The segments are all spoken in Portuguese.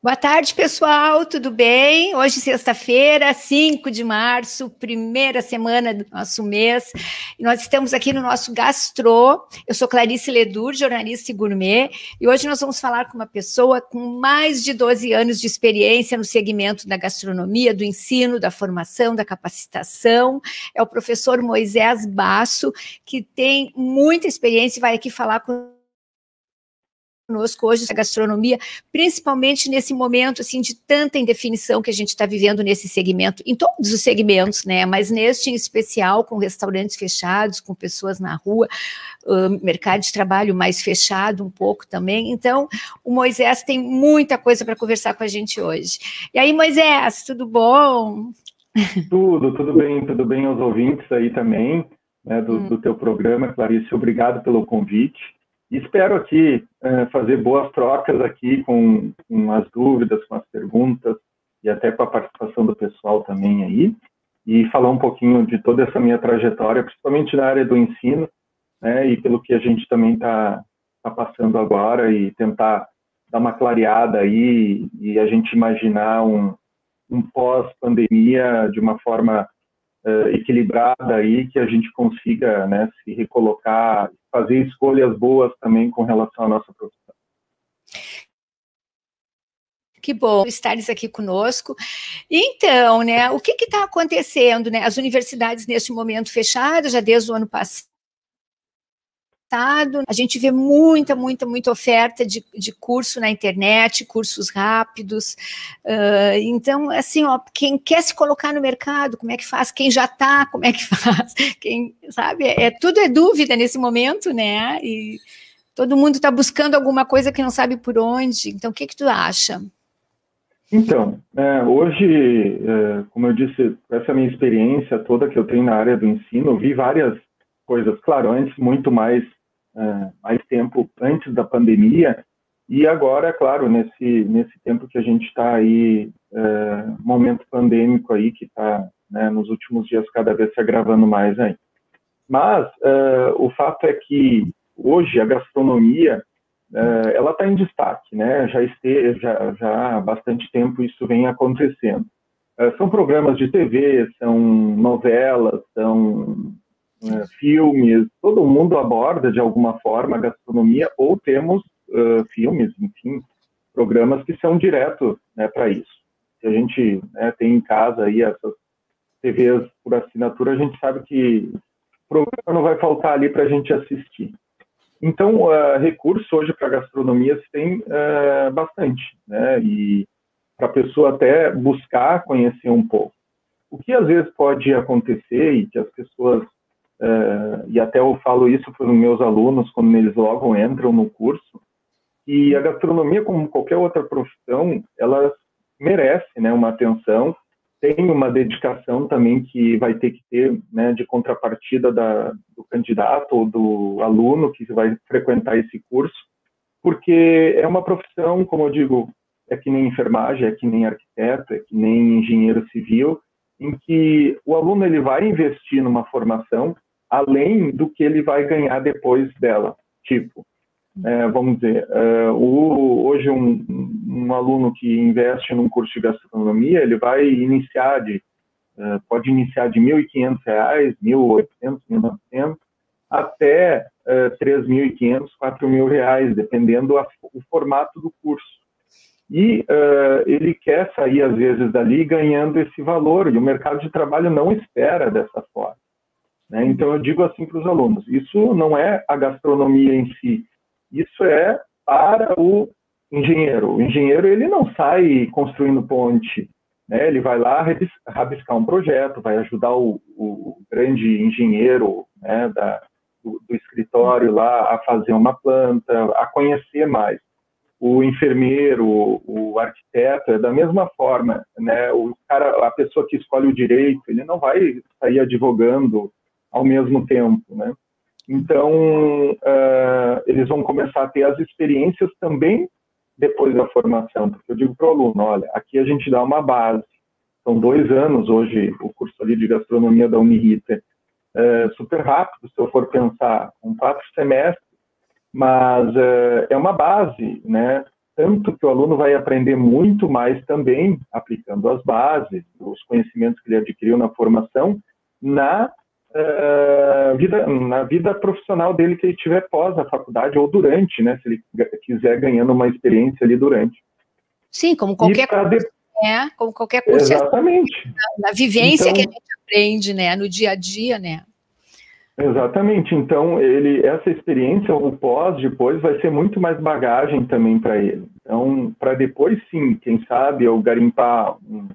Boa tarde, pessoal, tudo bem? Hoje, sexta-feira, 5 de março, primeira semana do nosso mês. E nós estamos aqui no nosso Gastro. Eu sou Clarice Ledur, jornalista e gourmet, e hoje nós vamos falar com uma pessoa com mais de 12 anos de experiência no segmento da gastronomia, do ensino, da formação, da capacitação. É o professor Moisés Basso, que tem muita experiência e vai aqui falar com conosco hoje a gastronomia, principalmente nesse momento assim de tanta indefinição que a gente está vivendo nesse segmento, em todos os segmentos, né? Mas neste em especial, com restaurantes fechados, com pessoas na rua, uh, mercado de trabalho mais fechado um pouco também. Então, o Moisés tem muita coisa para conversar com a gente hoje. E aí, Moisés, tudo bom? Tudo, tudo bem, tudo bem aos ouvintes aí também, né, do, hum. do teu programa, Clarice, obrigado pelo convite. Espero aqui é, fazer boas trocas aqui com, com, as dúvidas, com as perguntas e até com a participação do pessoal também aí. E falar um pouquinho de toda essa minha trajetória, principalmente na área do ensino, né, e pelo que a gente também está tá passando agora e tentar dar uma clareada aí e a gente imaginar um, um pós-pandemia de uma forma uh, equilibrada aí, que a gente consiga né, se recolocar, fazer escolhas boas também com relação à nossa profissão. Que bom estares aqui conosco. Então, né, o que está acontecendo? Né? As universidades neste momento fechadas, já desde o ano passado, a gente vê muita, muita, muita oferta de, de curso na internet, cursos rápidos. Uh, então, assim, ó, quem quer se colocar no mercado, como é que faz? Quem já está, como é que faz? Quem, sabe? É, é, tudo é dúvida nesse momento, né? E todo mundo está buscando alguma coisa que não sabe por onde. Então, o que, que tu acha? Então, é, hoje, é, como eu disse, essa minha experiência toda que eu tenho na área do ensino, eu vi várias coisas. Claro, antes muito mais é, mais tempo antes da pandemia e agora, é claro, nesse nesse tempo que a gente está aí, é, momento pandêmico aí que está né, nos últimos dias cada vez se agravando mais aí. Mas é, o fato é que hoje a gastronomia ela está em destaque, né? Já, este, já, já há bastante tempo isso vem acontecendo. São programas de TV, são novelas, são né, filmes, todo mundo aborda de alguma forma a gastronomia ou temos uh, filmes, enfim, programas que são diretos né, para isso. Se a gente né, tem em casa aí essas TVs por assinatura, a gente sabe que programa não vai faltar ali para a gente assistir. Então, uh, recurso hoje para gastronomia se tem uh, bastante, né? E para a pessoa até buscar conhecer um pouco. O que às vezes pode acontecer e que as pessoas uh, e até eu falo isso para os meus alunos quando eles logo entram no curso, e a gastronomia, como qualquer outra profissão, ela merece né, uma atenção, tem uma dedicação também que vai ter que ter né, de contrapartida da, do candidato ou do aluno que vai frequentar esse curso, porque é uma profissão, como eu digo, é que nem enfermagem, é que nem arquiteto, é que nem engenheiro civil, em que o aluno ele vai investir numa formação além do que ele vai ganhar depois dela. Tipo, é, vamos dizer, é, o, hoje um, um, aluno que investe num curso de gastronomia, ele vai iniciar de, é, pode iniciar de R$ 1.500, R$ 1.800, R$ 1.900, até é, R$ 3.500, R$ 4.000, dependendo a, o formato do curso. E uh, ele quer sair, às vezes, dali ganhando esse valor, e o mercado de trabalho não espera dessa forma. Né? Então, eu digo assim para os alunos: isso não é a gastronomia em si, isso é para o engenheiro. O engenheiro ele não sai construindo ponte, né? ele vai lá rabiscar um projeto, vai ajudar o, o grande engenheiro né, da, do, do, escritório lá a fazer uma planta, a conhecer mais. O enfermeiro, o, arquiteto, é da mesma forma, né? O cara, a pessoa que escolhe o direito, ele não vai sair advogando ao mesmo tempo, né? Então, uh, eles vão começar a ter as experiências também depois da formação, porque eu digo para o aluno, olha, aqui a gente dá uma base, são dois anos hoje o curso ali de gastronomia da Uniriter, é super rápido, se eu for pensar, com quatro semestres, mas é, é uma base, né? tanto que o aluno vai aprender muito mais também aplicando as bases, os conhecimentos que ele adquiriu na formação, na uh, vida, na vida profissional dele que ele tiver pós a faculdade ou durante, né, se ele quiser ganhando uma experiência ali durante. Sim, como qualquer curso, de... né? Como qualquer curso. Exatamente. Na, na vivência então, que a gente aprende, né? No dia a dia, né? Exatamente. Então, ele, essa experiência, o pós, depois, vai ser muito mais bagagem também para ele. Então, para depois, sim, quem sabe, eu garimpar um,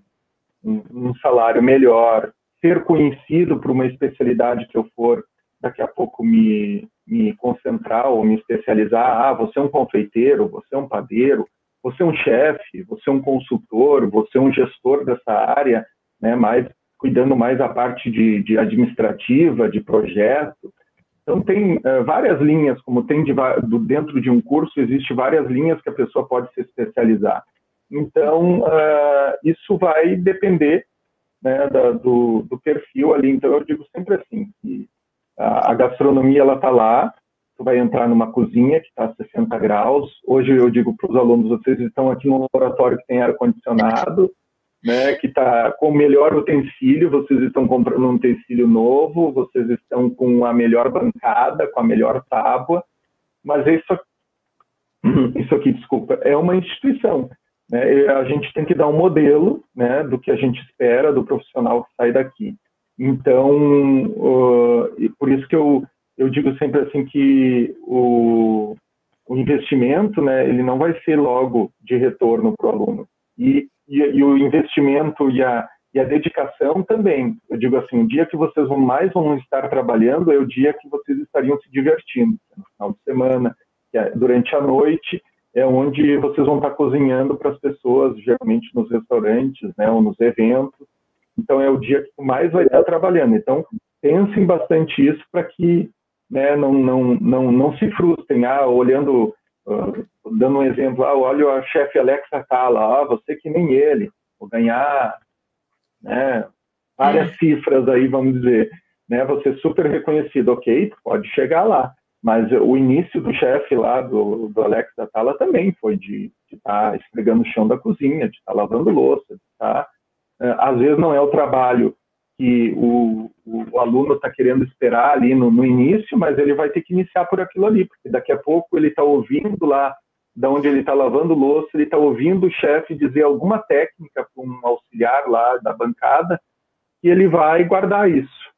um, um salário melhor, ser conhecido por uma especialidade que eu for daqui a pouco me, me concentrar ou me especializar. Ah, você é um confeiteiro, você é um padeiro, você é um chefe, você é um consultor, você é um gestor dessa área, né, mais cuidando mais a parte de, de administrativa, de projeto. Então, tem uh, várias linhas, como tem de, do, dentro de um curso, existe várias linhas que a pessoa pode se especializar. Então, uh, isso vai depender né, da, do, do, perfil ali. Então, eu digo sempre assim, que a, a gastronomia, ela está lá, tu vai entrar numa cozinha que está a 60 graus. Hoje eu digo para os alunos, vocês estão aqui num laboratório que tem ar-condicionado, né, que está com o melhor utensílio, vocês estão comprando um utensílio novo, vocês estão com a melhor bancada, com a melhor tábua, mas isso, isso aqui, desculpa, é uma instituição. Né, a gente tem que dar um modelo né, do que a gente espera do profissional que sai daqui. Então, uh, por isso que eu, eu digo sempre assim que o, o investimento, né, ele não vai ser logo de retorno para o aluno. E e, e o investimento e a, e a dedicação também. Eu digo assim, o dia que vocês vão mais vão estar trabalhando é o dia que vocês estariam se divertindo, no final de semana, é durante a noite, é onde vocês vão estar cozinhando para as pessoas, geralmente nos restaurantes, né, ou nos eventos. Então é o dia que mais vai estar trabalhando. Então pensem bastante isso para que né, não, não, não, não se frustrem, ah, olhando Uh, dando um exemplo, ah, olha a chefe Alexa Tala, ah, você que nem ele, vou ganhar né, várias é. cifras aí, vamos dizer, né, você super reconhecido, ok, pode chegar lá, mas o início do chefe lá, do, do Alexa Tala também foi de estar tá esfregando o chão da cozinha, de estar tá lavando louça, de tá, uh, às vezes não é o trabalho que o, o aluno está querendo esperar ali no, no, início, mas ele vai ter que iniciar por aquilo ali, porque daqui a pouco ele está ouvindo lá, da onde ele está lavando louça, ele está ouvindo o chefe dizer alguma técnica para um auxiliar lá da bancada, e ele vai guardar isso.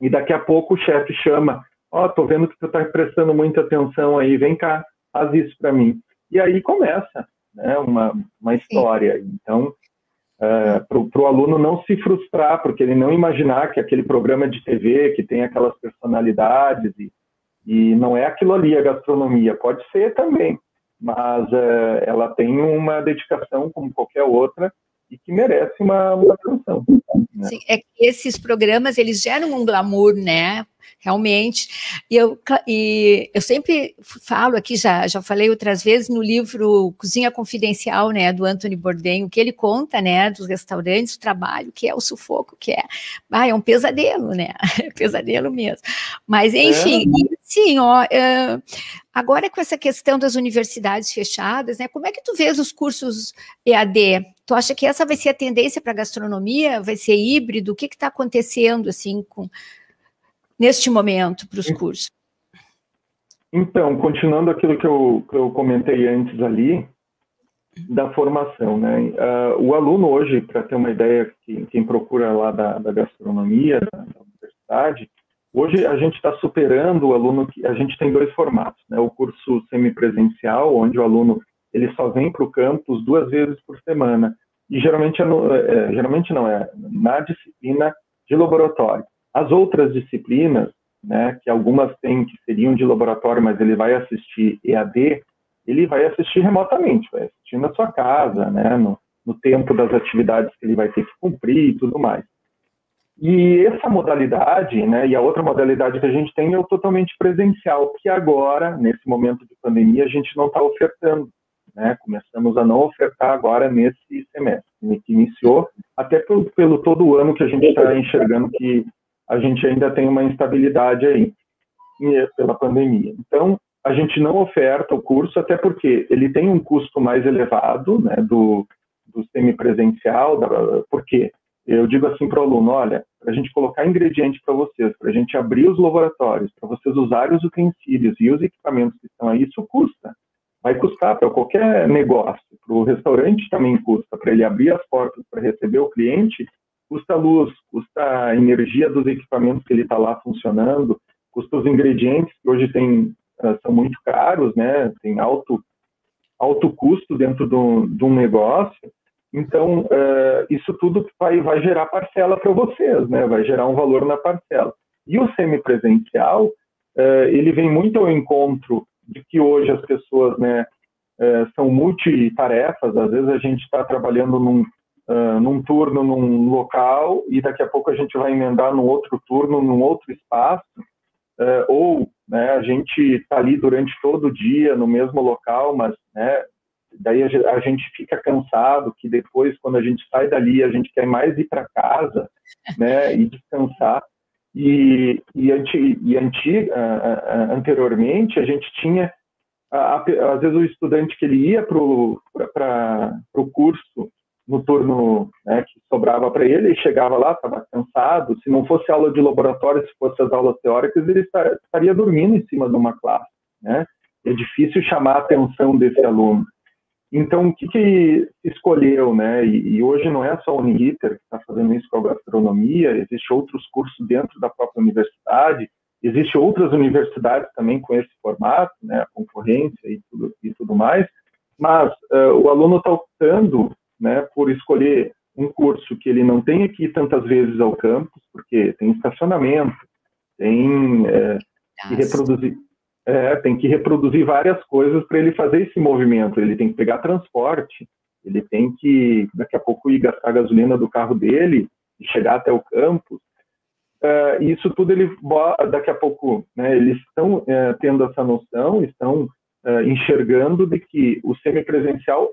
E daqui a pouco o chefe chama, ó, oh, tô vendo que tu está prestando muita atenção aí, vem cá, faz isso para mim. E aí começa, né, uma, uma história. Então, uh, para o aluno não se frustrar, porque ele não imaginar que aquele programa de TV que tem aquelas personalidades e, e não é aquilo ali a gastronomia, pode ser também, mas uh, ela tem uma dedicação como qualquer outra e que merece uma, uma atenção. Né? Sim, é que esses programas eles geram um glamour, né? Realmente. E eu, e eu sempre falo aqui, já, já falei outras vezes no livro Cozinha Confidencial, né, do Anthony Bourdain, o que ele conta, né, dos restaurantes, o trabalho, que é o sufoco, que é. Ah, é um pesadelo, né? É pesadelo mesmo. Mas, enfim, é. sim, ó. Agora com essa questão das universidades fechadas, né? Como é que tu vês os cursos EAD? Tu acha que essa vai ser a tendência para a gastronomia? Vai ser híbrido? O que está acontecendo assim com neste momento para os cursos? Então, continuando aquilo que eu, que eu comentei antes ali, da formação, né? Uh, o aluno hoje, para ter uma ideia, que, quem procura lá da, da gastronomia, da, da, universidade, hoje a gente está superando o aluno, que a gente tem dois formatos, né? O curso semipresencial, onde o aluno ele só vem para o campus duas vezes por semana. E geralmente, é no, é, geralmente não, é na disciplina de laboratório. As outras disciplinas, né, que algumas têm que seriam de laboratório, mas ele vai assistir EAD, ele vai assistir remotamente, vai assistir na sua casa, né, no, no tempo das atividades que ele vai ter que cumprir e tudo mais. E essa modalidade, né, e a outra modalidade que a gente tem é o totalmente presencial, que agora, nesse momento de pandemia, a gente não está ofertando. Né? Começamos a não ofertar agora nesse semestre, que iniciou, até pelo, pelo todo o ano que a gente está enxergando que a gente ainda tem uma instabilidade aí pela pandemia. Então, a gente não oferta o curso, até porque ele tem um custo mais elevado né, do, do semipresencial, da, porque eu digo assim para o aluno, olha, para a gente colocar ingrediente para vocês, para a gente abrir os laboratórios, para vocês usarem os utensílios e os equipamentos que estão aí, isso custa. Vai custar para qualquer negócio, para o restaurante também custa, para ele abrir as portas para receber o cliente, custa luz, custa a energia dos equipamentos que ele está lá funcionando, custa os ingredientes que hoje tem, uh, são muito caros, né? Tem alto, alto custo dentro do, de um negócio. Então, uh, isso tudo vai, vai gerar parcela para vocês, né? Vai gerar um valor na parcela. E o semipresencial, uh, ele vem muito ao encontro de que hoje as pessoas, né, uh, são multitarefas. Às vezes a gente está trabalhando num, num turno num local e daqui a pouco a gente vai emendar num outro turno, num outro espaço. ou né, a gente está ali durante todo o dia no mesmo local, mas né, daí a gente fica cansado, que depois, quando a gente sai dali, a gente quer mais ir para casa, né, e descansar. E, e, anti, e anti, uh, anteriormente, a gente tinha, uh, às vezes, o estudante que ele ia para o curso no turno né, que sobrava para ele, ele chegava lá, estava cansado, se não fosse aula de laboratório, se fosse as aulas teóricas, ele estaria dormindo em cima de uma classe, né? É difícil chamar a atenção desse aluno. Então, o que, que escolheu, né? E, e, hoje não é só o Uniriter que está fazendo isso com a gastronomia, existem outros cursos dentro da própria universidade, existem outras universidades também com esse formato, né? A concorrência e tudo, e tudo mais, mas uh, o aluno está optando, né, por escolher um curso que ele não tenha que ir tantas vezes ao campus, porque tem estacionamento, tem é, que reproduzir é, tem que reproduzir várias coisas para ele fazer esse movimento. Ele tem que pegar transporte, ele tem que, daqui a pouco, ir gastar a gasolina do carro dele e chegar até o campus. Uh, isso tudo, ele daqui a pouco, né, eles estão uh, tendo essa noção, estão uh, enxergando de que o semipresencial,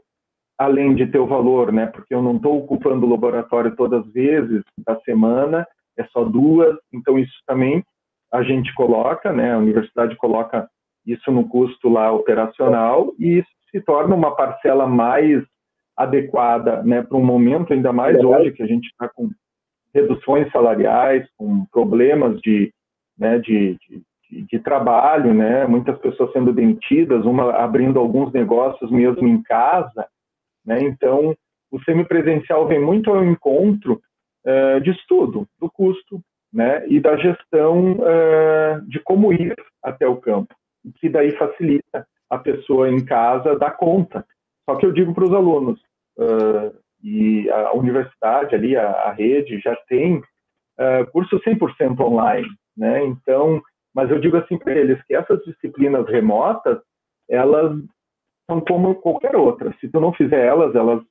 além de ter o valor, né, porque eu não estou ocupando o laboratório todas as vezes da semana, é só duas, então isso também a gente coloca, né, a universidade coloca isso no custo lá operacional e isso se torna uma parcela mais adequada né, para um momento, ainda mais hoje que a gente está com reduções salariais, com problemas de, né, de, de, de, trabalho, né, muitas pessoas sendo demitidas, uma abrindo alguns negócios mesmo em casa. Né, então, o semipresencial vem muito ao encontro uh, de estudo, do custo, né, e da gestão uh, de como ir até o campo, que daí facilita a pessoa em casa dar conta. Só que eu digo para os alunos, uh, e a universidade ali, a, a rede, já tem uh, curso 100% online, né, então, mas eu digo assim para eles que essas disciplinas remotas, elas são como qualquer outra, se tu não fizer elas, elas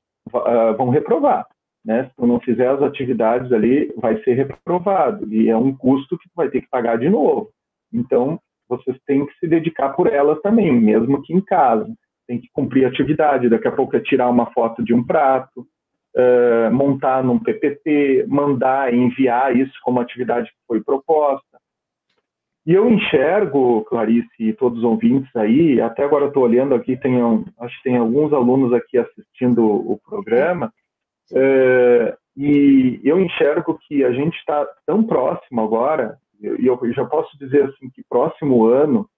vão reprovar né? Se tu não fizer as atividades ali, vai ser reprovado e é um custo que tu vai ter que pagar de novo. Então, vocês têm que se dedicar por elas também, mesmo que em casa. Tem que cumprir atividade. Daqui a pouco é tirar uma foto de um prato, uh, montar num PPT, mandar, enviar isso como atividade que foi proposta. E eu enxergo, Clarice e todos os ouvintes aí, até agora estou olhando aqui, tem, acho que tem alguns alunos aqui assistindo o programa, é, e eu enxergo que a gente está tão próximo agora, e eu, eu já posso dizer assim que próximo ano,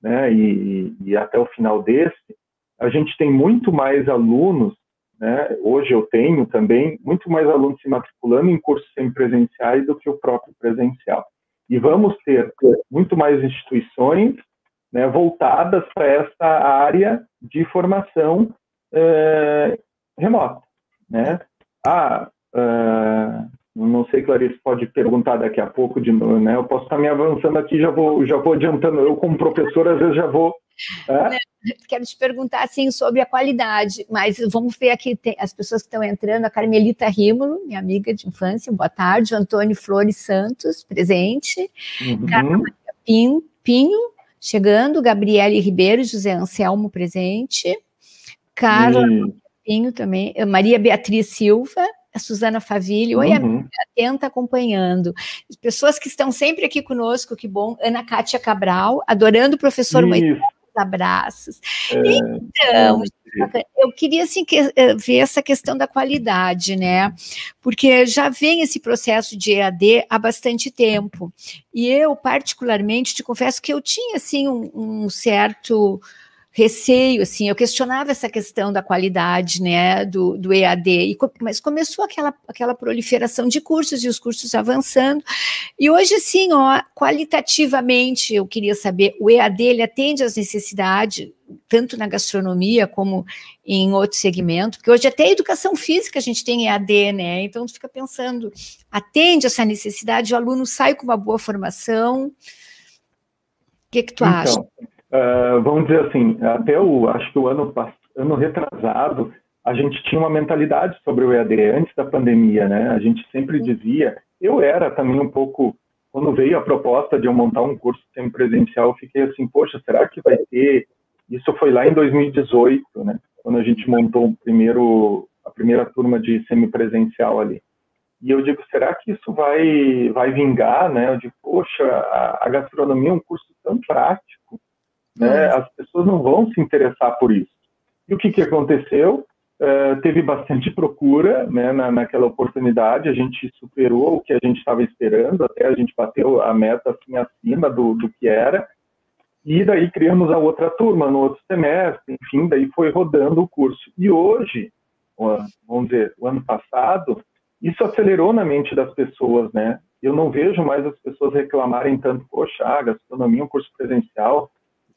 né, e, e, até o final desse, a gente tem muito mais alunos, né, hoje eu tenho também, muito mais alunos se matriculando em cursos semipresenciais do que o próprio presencial. E vamos ter muito mais instituições né, voltadas para essa área de formação é, remota né? Ah, uh, não sei, Clarice, pode perguntar daqui a pouco de novo, né? Eu posso estar me avançando aqui, já vou, já vou adiantando. Eu, como professor, às vezes já vou. É? Quero te perguntar assim sobre a qualidade, mas vamos ver aqui tem as pessoas que estão entrando, a Carmelita Rímulo, minha amiga de infância, boa tarde, Antônio Flores Santos, presente, uhum. Carla Pinho, Pinho, chegando, Gabriele Ribeiro, José Anselmo, presente, Carla Pinho também, Maria Beatriz Silva, a Suzana Favilli. Oi, uhum. amiga, atenta acompanhando. Pessoas que estão sempre aqui conosco, que bom. Ana Kátia Cabral, adorando o professor Moisés abraços. É, então, é eu queria assim, que, eh, ver essa questão da qualidade, né? Porque já vem esse processo de EAD há bastante tempo. E eu, particularmente, te confesso que eu tinha assim um, um certo receio, assim, eu questionava essa questão da qualidade, né, do, do EAD, e, mas começou aquela, aquela proliferação de cursos e os cursos avançando, e hoje, assim, ó, qualitativamente, eu queria saber, o EAD, ele atende às necessidades, tanto na gastronomia como em outro segmento, porque hoje até a educação física a gente tem EAD, né, então tu fica pensando, atende essa necessidade, o aluno sai com uma boa formação, o que que tu então, acha? Uh, vamos dizer assim, até o, acho que o ano, ano retrasado, a gente tinha uma mentalidade sobre o EAD antes da pandemia, né? A gente sempre dizia, eu era também um pouco, quando veio a proposta de eu montar um curso semipresencial, eu fiquei assim, poxa, será que vai ter? Isso foi lá em 2018, né? Quando a gente montou o primeiro, a primeira turma de semipresencial ali. E eu digo, será que isso vai, vai vingar, né? Eu digo, poxa, a, a gastronomia é um curso tão prático, né? As pessoas não vão se interessar por isso. E o que, que aconteceu? Uh, teve bastante procura né, na, naquela oportunidade, a gente superou o que a gente estava esperando, até a gente bateu a meta assim, acima do, do que era, e daí criamos a outra turma no outro semestre, enfim, daí foi rodando o curso. E hoje, vamos dizer, o ano passado, isso acelerou na mente das pessoas, né? Eu não vejo mais as pessoas reclamarem tanto, poxa, a gastronomia é um curso presencial,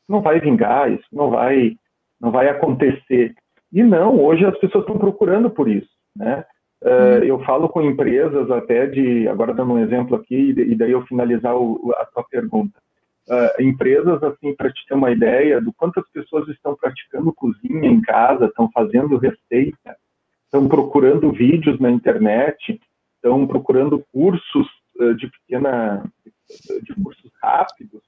não vai vingar, isso não vai, não vai acontecer. E não, hoje as pessoas estão procurando por isso, né? Uh, eu falo com empresas até de, agora dando um exemplo aqui, e daí eu finalizar o, a sua pergunta. Uh, empresas, assim, para te ter uma ideia do quantas pessoas estão praticando cozinha em casa, estão fazendo receita, estão procurando vídeos na internet, estão procurando cursos uh, de pequena, de cursos rápidos,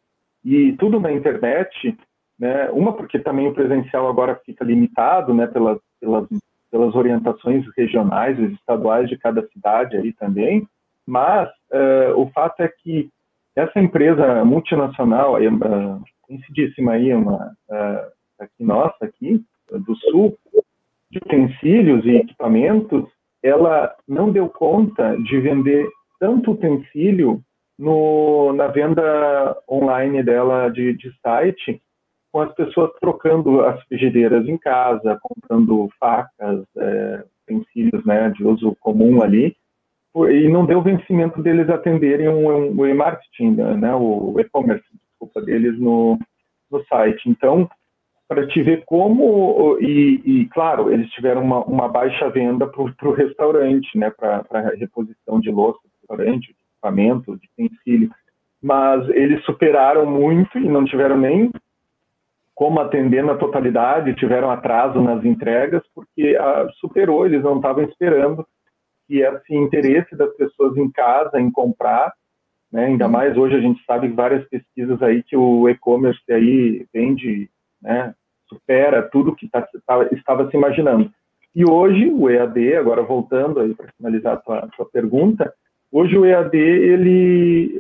e tudo na internet, né? Uma porque também o presencial agora fica limitado, né? Pelas, pelas, pelas orientações regionais e estaduais de cada cidade aí também, mas uh, o fato é que essa empresa multinacional, uh, conhecidíssima aí, uma uh, aqui nossa aqui do sul, de utensílios e equipamentos, ela não deu conta de vender tanto utensílio no, na venda online dela de, de site, com as pessoas trocando as frigideiras em casa, comprando facas, é, utensílios né, de uso comum ali, e não deu vencimento deles atenderem o, e-marketing, né, o e-commerce, desculpa, deles no, no site. Então, para te ver como, e, e, claro, eles tiveram uma, uma baixa venda para o restaurante, né, para reposição de louça do restaurante, equipamento, de utensílio, mas eles superaram muito e não tiveram nem como atender na totalidade, tiveram atraso nas entregas, porque ah, superou, eles não estavam esperando que esse interesse das pessoas em casa, em comprar, né, ainda uhum. mais hoje a gente sabe várias pesquisas aí que o e-commerce aí vende, né, supera tudo que tá, tá, estava se imaginando. E hoje o EAD, agora voltando aí para finalizar a tua, tua pergunta, Hoje o EAD ele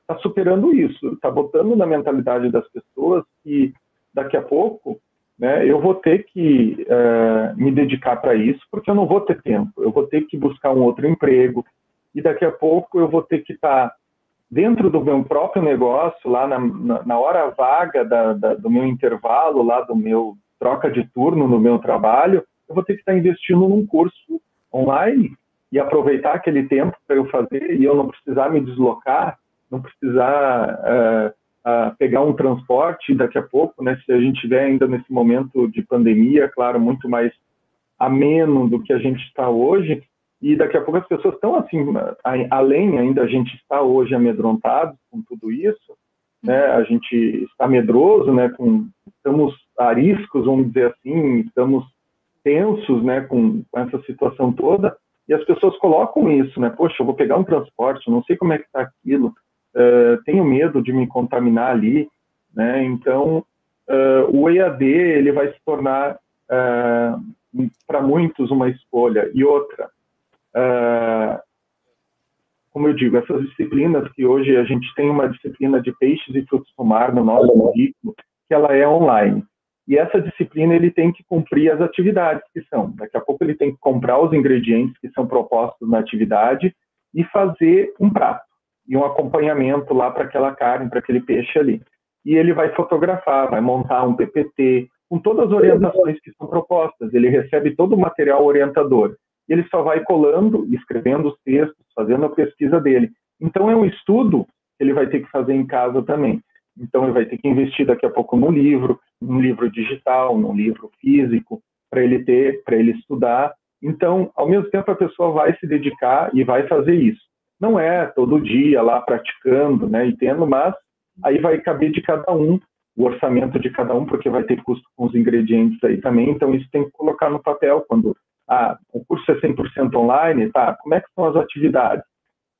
está é, superando isso, está botando na mentalidade das pessoas que daqui a pouco né, eu vou ter que é, me dedicar para isso, porque eu não vou ter tempo, eu vou ter que buscar um outro emprego, e daqui a pouco eu vou ter que estar tá dentro do meu próprio negócio, lá na, na, na hora vaga da, da, do meu intervalo, lá do meu troca de turno no meu trabalho, eu vou ter que estar tá investindo num curso online e aproveitar aquele tempo para eu fazer e eu não precisar me deslocar, não precisar uh, uh, pegar um transporte daqui a pouco, né? Se a gente tiver ainda nesse momento de pandemia, claro, muito mais ameno do que a gente está hoje, e daqui a pouco as pessoas estão assim, além ainda a gente está hoje amedrontado com tudo isso, né? A gente está medroso, né? Com, estamos ariscos, vamos dizer assim, estamos tensos, né? Com, com essa situação toda e as pessoas colocam isso, né? Poxa, eu vou pegar um transporte, não sei como é que está aquilo, uh, tenho medo de me contaminar ali, né? Então, uh, o EAD ele vai se tornar uh, para muitos uma escolha. E outra, como eu digo, essas disciplinas que hoje a gente tem uma disciplina de peixes e frutos do mar no nosso currículo, que ela é online. E essa disciplina ele tem que cumprir as atividades que são. Daqui a pouco ele tem que comprar os ingredientes que são propostos na atividade e fazer um prato e um acompanhamento lá para aquela carne, para aquele peixe ali. E ele vai fotografar, vai montar um PPT com todas as orientações que são propostas. Ele recebe todo o material orientador. Ele só vai colando, escrevendo os textos, fazendo a pesquisa dele. Então é um estudo que ele vai ter que fazer em casa também. Então ele vai ter que investir daqui a pouco no livro, num livro digital, num livro físico, para ele ter, para ele estudar. Então, ao mesmo tempo a pessoa vai se dedicar e vai fazer isso. Não é todo dia lá praticando, né, e tendo, mas aí vai caber de cada um o orçamento de cada um, porque vai ter custo com os ingredientes aí também. Então isso tem que colocar no papel quando ah, o curso é 100% online, tá? Como é que são as atividades?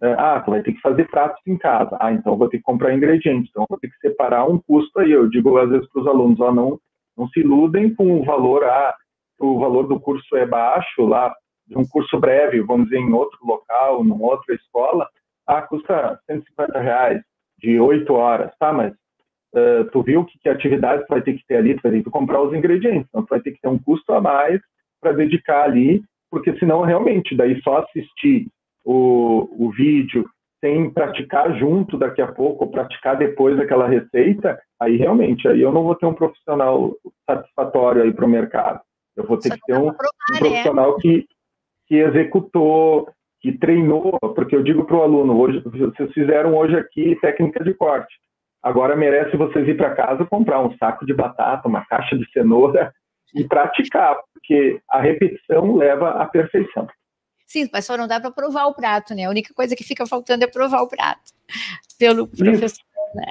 É, ah, vai ter que fazer pratos em casa. Ah, então vou ter que comprar ingredientes. Então vou ter que separar um custo aí. Eu digo às vezes para os alunos, ó, não, não se iludem com o valor, ah, o valor do curso é baixo lá, de um curso breve, vamos dizer, em outro local, numa outra escola, ah, custa 150 reais de oito horas, tá? Mas uh, tu viu que, que atividade tu vai ter que ter ali? Tu vai ter que comprar os ingredientes, então tu vai ter que ter um custo a mais para dedicar ali, porque senão realmente, daí só assistir o, o vídeo sem praticar junto daqui a pouco, ou praticar depois daquela receita, aí realmente, aí eu não vou ter um profissional satisfatório aí para o mercado. Eu vou ter Só que ter um, provar, um né? profissional né? que, que executou, que treinou, porque eu digo para o aluno, hoje, vocês fizeram hoje aqui técnica de corte. Agora merece vocês ir para casa comprar um saco de batata, uma caixa de cenoura e praticar, porque a repetição leva à perfeição. Sim, mas só não dá para provar o prato, né? A única coisa que fica faltando é provar o prato pelo professor, né?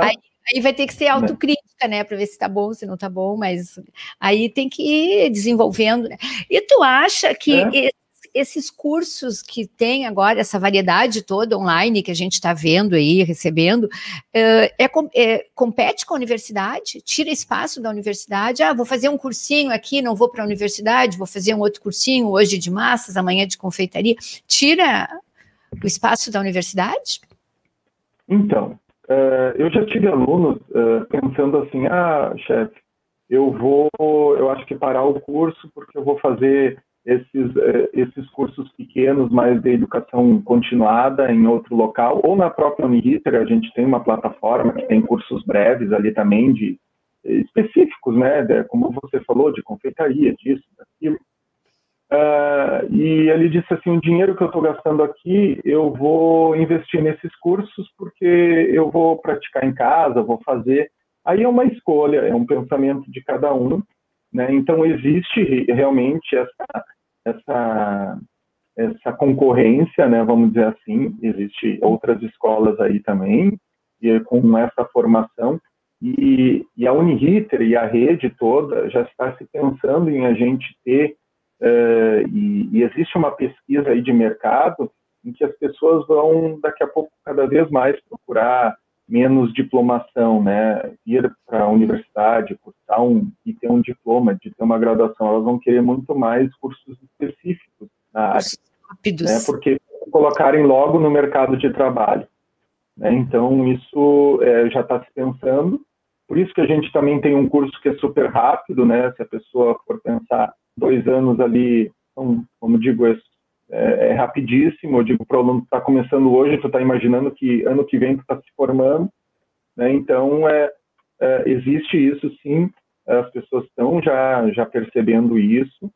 Aí, aí, vai ter que ser autocrítica, né, para ver se está bom, se não está bom, mas aí tem que ir desenvolvendo. Né? E tu acha que é esses cursos que tem agora, essa variedade toda online que a gente está vendo aí, recebendo, é, é, compete com a universidade? Tira espaço da universidade? Ah, vou fazer um cursinho aqui, não vou para a universidade, vou fazer um outro cursinho hoje de massas, amanhã de confeitaria. Tira o espaço da universidade? Então, uh, eu já tive alunos uh, pensando assim, ah, chefe, eu vou, eu acho que parar o curso porque eu vou fazer esses, eh, esses cursos pequenos, mais de educação continuada em outro local, ou na própria Uniriter, a gente tem uma plataforma que tem cursos breves ali também, de específicos, né, de, como você falou, de confeitaria, disso, daquilo. Uh, e ele disse assim, o dinheiro que eu estou gastando aqui, eu vou investir nesses cursos porque eu vou praticar em casa, vou fazer. Aí é uma escolha, é um pensamento de cada um, né? Então existe realmente essa essa, essa concorrência, né, vamos dizer assim, existe outras escolas aí também, e com essa formação, e, e a Uniriter e a rede toda já está se pensando em a gente ter, uh, e, e existe uma pesquisa aí de mercado em que as pessoas vão, daqui a pouco, cada vez mais procurar menos diplomação, né? Ir para a universidade, cursar um e ter um diploma, de ter uma graduação, elas vão querer muito mais cursos específicos na área, rápidos, né? Porque colocarem logo no mercado de trabalho. Né? Então isso é, já está se pensando. Por isso que a gente também tem um curso que é super rápido, né? Se a pessoa for pensar dois anos ali, então, como digo, é é, é rapidíssimo. Eu digo para o aluno que está começando hoje, tu está imaginando que ano que vem tu está se formando, né? Então é, é, existe isso sim. As pessoas estão já já percebendo isso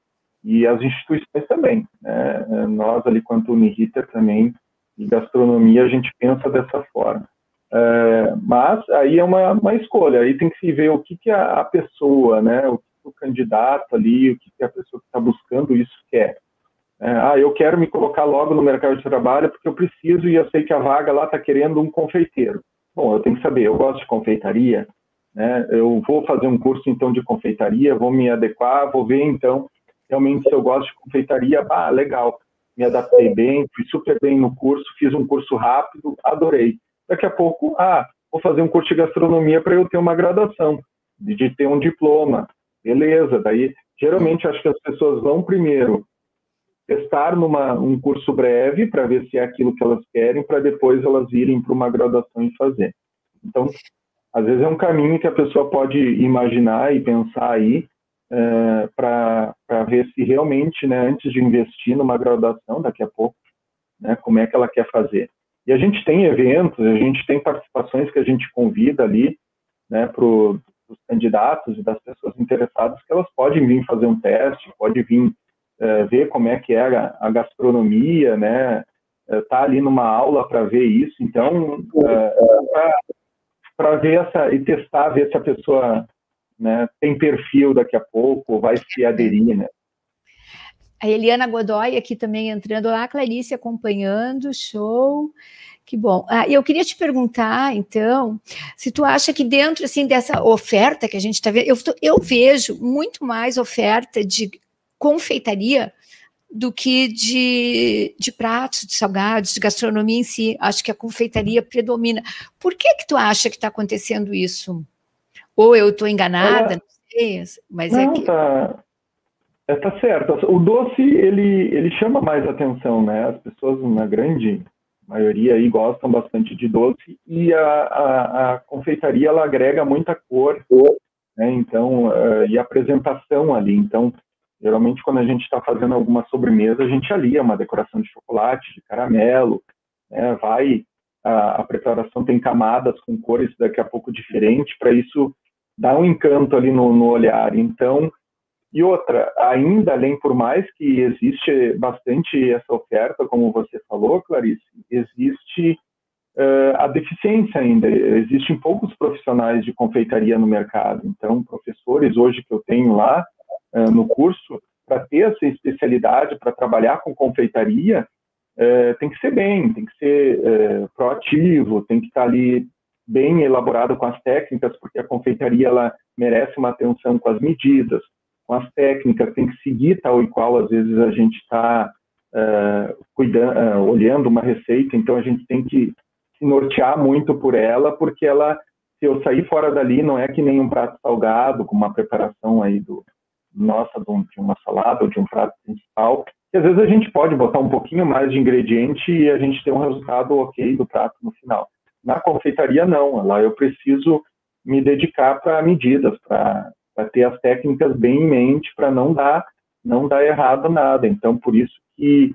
e as instituições também. Né? É, nós ali quanto Uniriter também e gastronomia a gente pensa dessa forma. É, mas aí é uma, uma escolha, aí tem que se ver o que, que a, a pessoa, né, o que o candidato ali, o que, que a pessoa que está buscando isso quer. É, ah, eu quero me colocar logo no mercado de trabalho porque eu preciso e eu sei que a vaga lá está querendo um confeiteiro. Bom, eu tenho que saber, eu gosto de confeitaria, né? Eu vou fazer um curso então de confeitaria, vou me adequar, vou ver então realmente se eu gosto de confeitaria, ah, legal, me adaptei bem, fui super bem no curso, fiz um curso rápido, adorei. Daqui a pouco, ah, vou fazer um curso de gastronomia para eu ter uma graduação, de ter um diploma, beleza? Daí, geralmente acho que as pessoas vão primeiro testar numa um curso breve para ver se é aquilo que elas querem, para depois elas irem para uma graduação e fazer. Então, às vezes é um caminho que a pessoa pode imaginar e pensar aí é, para ver se realmente, né, antes de investir numa graduação, daqui a pouco, né, como é que ela quer fazer. E a gente tem eventos, a gente tem participações que a gente convida ali, né, para os candidatos e das pessoas interessadas, que elas podem vir fazer um teste, pode vir é, ver como é que é a, gastronomia, né, é, tá ali numa aula para ver isso. Então, é, para ver essa e testar, ver se a pessoa né, tem perfil daqui a pouco, vai se aderir, né? A Eliana Godoy aqui também entrando a Clarice acompanhando, show. Que bom. Ah, eu queria te perguntar, então, se tu acha que dentro assim dessa oferta que a gente está vendo, eu, eu vejo muito mais oferta de confeitaria do que de, de pratos, de salgados, de gastronomia em si. Acho que a confeitaria predomina. Por que que tu acha que está acontecendo isso? Ou eu estou enganada, não sei, mas é não, é que... Tá, é, tá certo. O doce, ele, ele chama mais atenção, né? As pessoas, na grande maioria aí, gostam bastante de doce e a, a, a confeitaria, ela agrega muita cor, né? Então, uh, e apresentação ali. Então, geralmente, quando a gente está fazendo alguma sobremesa, a gente alia uma decoração de chocolate, de caramelo, né? Vai... A, a preparação tem camadas com cores daqui a pouco diferentes, para isso dá um encanto ali no, no olhar. Então, e outra, ainda além, por mais que existe bastante essa oferta, como você falou, Clarice, existe uh, a deficiência ainda. Existem poucos profissionais de confeitaria no mercado. Então, professores hoje que eu tenho lá uh, no curso, para ter essa especialidade, para trabalhar com confeitaria, uh, tem que ser bem, tem que ser proativo, tem que estar ali bem elaborado com as técnicas, porque a confeitaria ela merece uma atenção com as medidas, com as técnicas, tem que seguir tal e qual às vezes a gente está cuidando, olhando uma receita, então a gente tem que se nortear muito por ela, porque ela, se eu sair fora dali, não é que nem um prato salgado, com uma preparação aí do nossa de uma salada ou de um prato principal, que às vezes a gente pode botar um pouquinho mais de ingrediente e a gente ter um resultado ok do prato no final. Na confeitaria, não. Lá eu preciso me dedicar para medidas, para ter as técnicas bem em mente, para não dar, não dar errado nada. Então, por isso que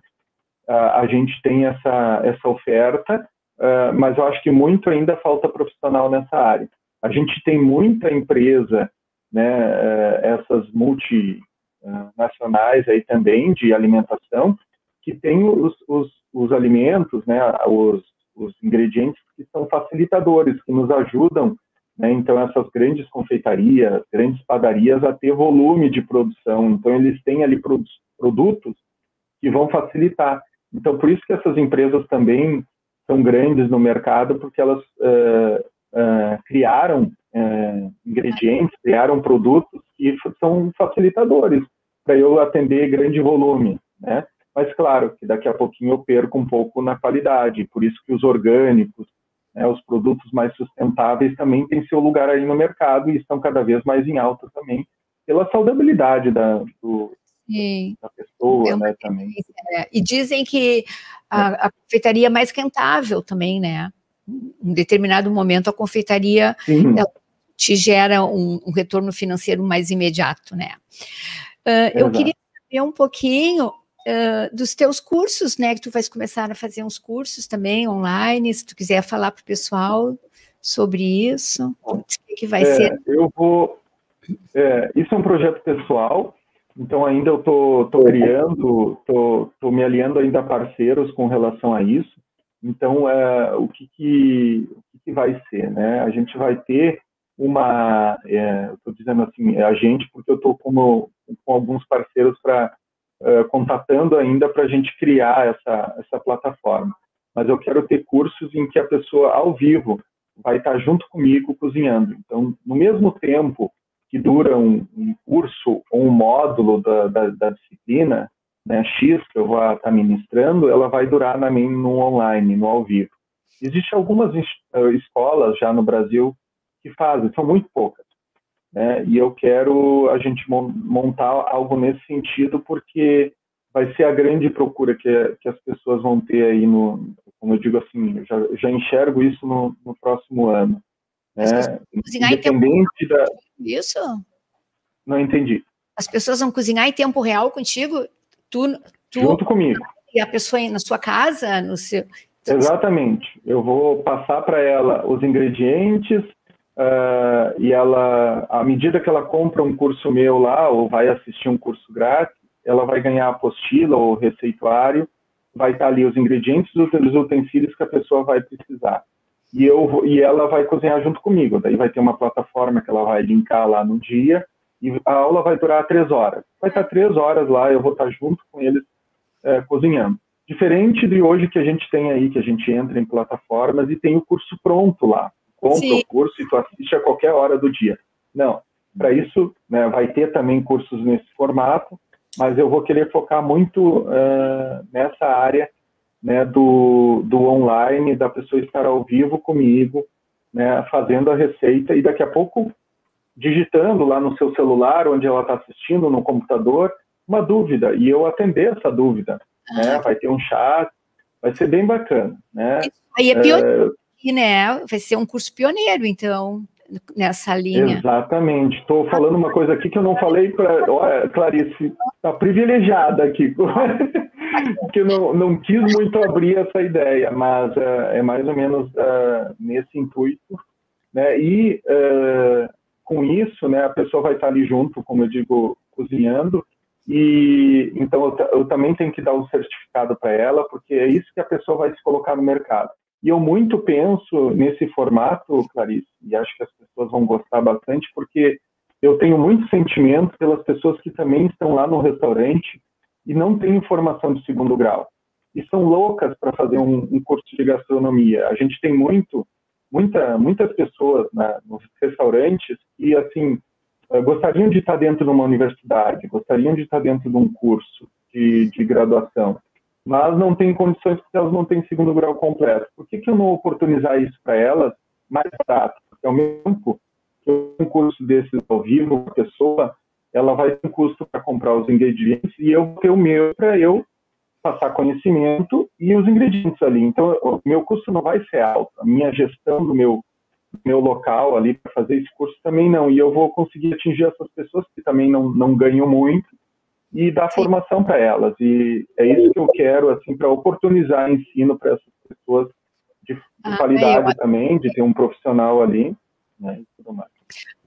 uh, a gente tem essa, essa oferta, uh, mas eu acho que muito ainda falta profissional nessa área. A gente tem muita empresa, né, uh, essas multinacionais aí também de alimentação, que tem os, os, os alimentos, né, os, os ingredientes que são facilitadores, que nos ajudam, né, então, essas grandes confeitarias, grandes padarias, a ter volume de produção. Então, eles têm ali produtos que vão facilitar. Então, por isso que essas empresas também são grandes no mercado, porque elas uh, uh, criaram uh, ingredientes, criaram produtos que são facilitadores para eu atender grande volume, né? Mas claro que daqui a pouquinho eu perco um pouco na qualidade, por isso que os orgânicos, né, os produtos mais sustentáveis também têm seu lugar aí no mercado e estão cada vez mais em alta também pela saudabilidade da, do, da pessoa, né, também. É. E dizem que a, a confeitaria é mais rentável também, né? Em determinado momento a confeitaria te gera um, um, retorno financeiro mais imediato, né? Uh, eu queria saber um pouquinho uh, dos teus cursos, né? Que tu vais começar a fazer uns cursos também online, se tu quiser falar para o pessoal sobre isso, o que, que vai é, ser. Eu vou. É, isso é um projeto pessoal, então ainda eu tô, tô criando, tô, tô me aliando ainda a parceiros com relação a isso. Então, é, o que, que, o que, que vai ser, né? A gente vai ter uma, é, estou dizendo assim, é a gente porque eu estou com, com alguns parceiros para uh, contatando ainda para a gente criar essa, essa plataforma. Mas eu quero ter cursos em que a pessoa, ao vivo, vai estar junto comigo cozinhando. Então, no mesmo tempo que dura um, um curso ou um módulo da, da, da disciplina, né, X, que eu vou estar ministrando, ela vai durar na, no online, no ao vivo. Existem algumas escolas já no Brasil que fazem, são muito poucas. Né? E eu quero a gente montar algo nesse sentido, porque vai ser a grande procura que, que as pessoas vão ter aí no, como eu digo assim, eu já, já enxergo isso no, no próximo ano. Né? Cozinhar em tempo da... Isso? Não entendi. As pessoas vão cozinhar em tempo real contigo? Tu, tu Junto comigo. E a pessoa na sua casa, no seu... Exatamente. Eu vou passar para ela os ingredientes uh, e ela, à medida que ela compra um curso meu lá ou vai assistir um curso grátis, ela vai ganhar a apostila ou receituário, vai estar ali os ingredientes e os utensílios que a pessoa vai precisar. E, eu, e ela vai cozinhar junto comigo. Daí vai ter uma plataforma que ela vai linkar lá no dia e a aula vai durar três horas. Vai estar três horas lá, eu vou estar junto com eles é, cozinhando. Diferente de hoje que a gente tem aí, que a gente entra em plataformas e tem o curso pronto lá. Compra Sim. o curso e tu assiste a qualquer hora do dia. Não, para isso né, vai ter também cursos nesse formato, mas eu vou querer focar muito uh, nessa área né, do, do online, da pessoa estar ao vivo comigo, né, fazendo a receita e daqui a pouco digitando lá no seu celular, onde ela está assistindo, no computador, uma dúvida e eu atender essa dúvida. Né? Vai ter um chat, vai ser bem bacana. Né? Aí é pioneiro, é... né? Vai ser um curso pioneiro, então, nessa linha. Exatamente. Estou falando uma coisa aqui que eu não falei para Clarice, está privilegiada aqui, que não, não quis muito abrir essa ideia, mas uh, é mais ou menos uh, nesse intuito. Né? E uh, com isso, né, a pessoa vai estar ali junto, como eu digo, cozinhando, e então eu, eu também tenho que dar um certificado para ela, porque é isso que a pessoa vai se colocar no mercado. E eu muito penso nesse formato, Clarice, e acho que as pessoas vão gostar bastante, porque eu tenho muito sentimento pelas pessoas que também estão lá no restaurante e não têm formação de segundo grau. E são loucas para fazer um, um, curso de gastronomia. A gente tem muito, muita, muitas pessoas né, nos restaurantes que, assim, eh, gostariam de estar dentro de uma universidade, gostariam de estar dentro de um curso de, de graduação, mas não têm condições porque elas não têm segundo grau completo. Por que, que eu não oportunizar isso para elas mais barato? Porque ao mesmo tempo que um curso desses ao vivo, a pessoa ela vai ter um custo para comprar os ingredientes e eu ter o meu para eu passar conhecimento e os ingredientes ali. Então, o meu custo não vai ser alto. A minha gestão do meu meu local ali para fazer esse curso também não. E eu vou conseguir atingir essas pessoas que também não, não ganham muito e dar Sim. formação para elas. E é isso que eu quero, assim, para oportunizar ensino para essas pessoas de, de ah, qualidade eu... também, de ter um profissional ali, né, e tudo mais.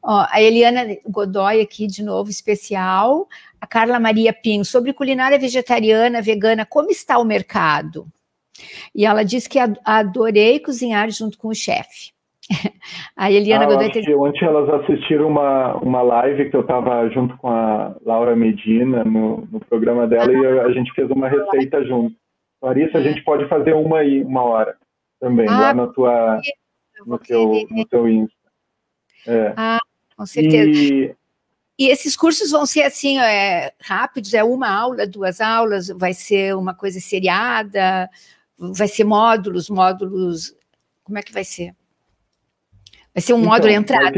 Ó, a Eliana Godoy aqui de novo, especial. A Carla Maria Pinho, sobre culinária vegetariana, vegana, como está o mercado? E ela disse que adorei cozinhar junto com o chefe. A Eliana ah, Godoy. Tem... Ontem elas assistiram uma, uma live que eu estava junto com a Laura Medina no, no programa dela ah, e a gente fez uma receita junto. Larissa, a gente pode fazer uma aí, uma hora também, ah, lá na tua, no, teu, no teu Insta. É. Ah, com certeza. E... e... esses cursos vão ser assim, é, rápidos? É uma aula, duas aulas? Vai ser uma coisa seriada? Vai ser módulos, módulos? Como é que vai ser? Vai ser um então, módulo entrada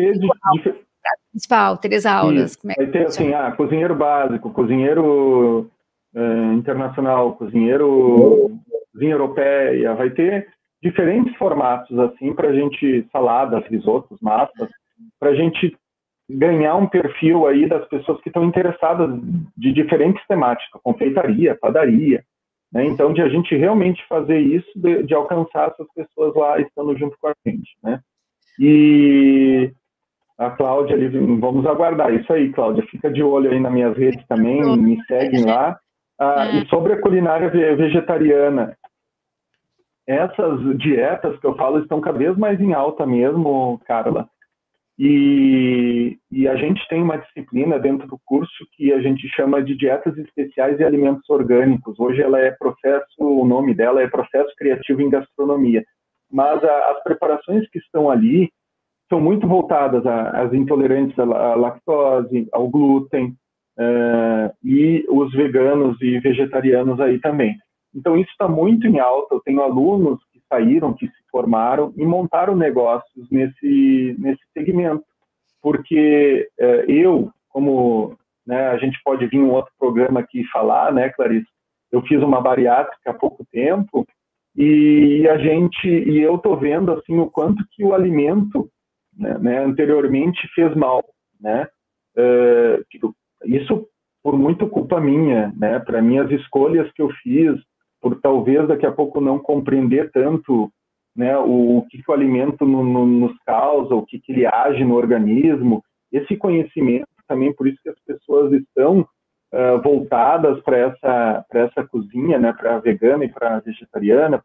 principal, três aulas. Isso, é vai ter assim, ah, cozinheiro básico, cozinheiro uh, internacional, cozinheiro cozinha europeia, vai ter diferentes formatos assim para a gente saladas, risotos, massas, para a gente ganhar um perfil aí das pessoas que estão interessadas de diferentes temáticas, confeitaria, padaria, né? Então de a gente realmente fazer isso, de, de alcançar essas pessoas lá estando junto com a gente, né? E a Cláudia ali, vamos aguardar. Isso aí, Cláudia, fica de olho aí nas minhas redes também, me seguem lá. Ah, é. e sobre a culinária vegetariana, essas dietas que eu falo estão cada vez mais em alta mesmo, Carla. E, e, a gente tem uma disciplina dentro do curso que a gente chama de dietas especiais e alimentos orgânicos. Hoje ela é processo, o nome dela é processo criativo em gastronomia mas a, as preparações que estão ali são muito voltadas às intolerantes à lactose, ao glúten, uh, e os veganos e vegetarianos aí também. Então, isso está muito em alta. Eu tenho alunos que saíram, que formaram e montaram negócios nesse, nesse segmento. Porque uh, eu, como né, a gente pode vir um outro programa aqui falar, né, Clarice? eu fiz uma bariátrica há pouco tempo e a gente e eu tô vendo assim o quanto que o alimento né, né, anteriormente fez mal, né? Uh, isso por muito culpa minha, né? Para minhas escolhas que eu fiz, por talvez daqui a pouco não compreender tanto, né? O, o que, que o alimento no, no, nos causa, o que, que ele age no organismo. Esse conhecimento também por isso que as pessoas estão uh, voltadas para essa essa cozinha, né? Para vegana e para vegetariana,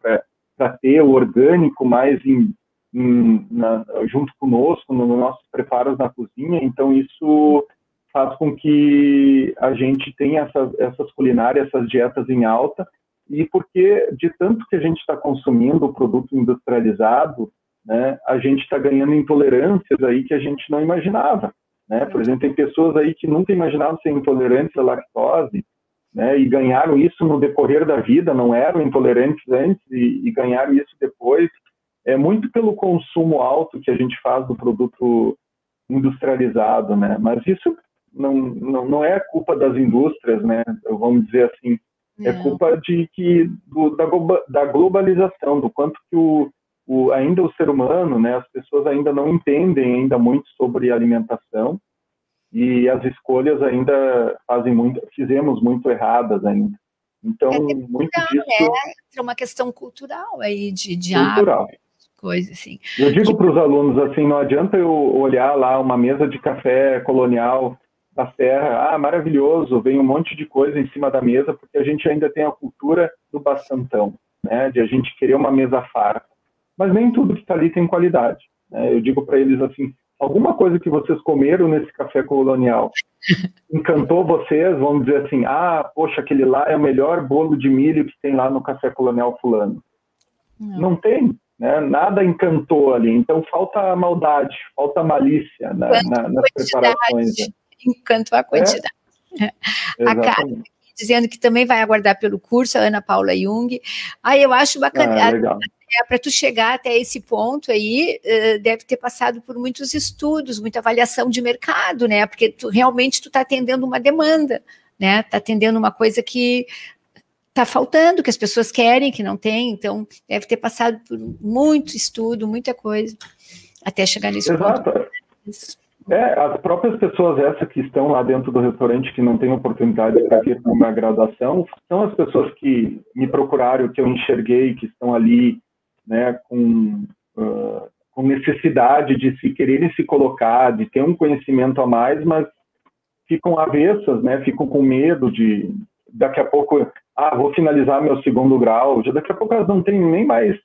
para ter o orgânico mais em, em, na, junto conosco nos nossos preparos na cozinha. Então isso faz com que a gente tenha essas, essas culinárias, essas dietas em alta, e porque de tanto que a gente está consumindo o produto industrializado, né, a gente está ganhando intolerâncias aí que a gente não imaginava. Né? Por exemplo, tem pessoas aí que nunca imaginavam ser intolerantes à lactose, né, e ganharam isso no decorrer da vida, não eram intolerantes antes e, e ganharam isso depois. É muito pelo consumo alto que a gente faz do produto industrializado, né? Mas isso não, não, não é culpa das indústrias, né? Vamos dizer assim, é é culpa de que do, da, da globalização, do quanto que o, o, ainda o ser humano, né? As pessoas ainda não entendem ainda muito sobre alimentação e as escolhas ainda fazem muito, fizemos muito erradas ainda. Então, é muito disso é uma questão cultural aí de, de cultural. coisa assim. Eu digo para os alunos assim, não adianta eu olhar lá uma mesa de café colonial da serra, ah, maravilhoso, vem um monte de coisa em cima da mesa, porque a gente ainda tem a cultura do bastantão, né, de a gente querer uma mesa farta. Mas nem tudo que está ali tem qualidade. Né? Eu digo para eles assim, alguma coisa que vocês comeram nesse café colonial encantou vocês, vamos dizer assim, ah, poxa, aquele lá é o melhor bolo de milho que tem lá no café colonial fulano. Não, Não tem, né? Nada encantou ali, então falta maldade, falta malícia na, na, nas preparações. Né? Encanto a quantidade. É, a Karen dizendo que também vai aguardar pelo curso, a Ana Paula Jung. Aí eu acho bacana. Ah, é, para tu chegar até esse ponto aí, deve ter passado por muitos estudos, muita avaliação de mercado, né? Porque tu, realmente tu está atendendo uma demanda, né? Está atendendo uma coisa que está faltando, que as pessoas querem, que não tem. Então, deve ter passado por muito estudo, muita coisa, até chegar nesse Exato. ponto. É, as próprias pessoas essas que estão lá dentro do restaurante que não têm oportunidade para vir para uma graduação, são as pessoas que me procuraram, que eu enxerguei, que estão ali, né, com, uh, com necessidade de se quererem se colocar, de ter um conhecimento a mais, mas ficam avessas, né, ficam com medo de, daqui a pouco, ah, vou finalizar meu segundo grau, já daqui a pouco elas não têm nem mais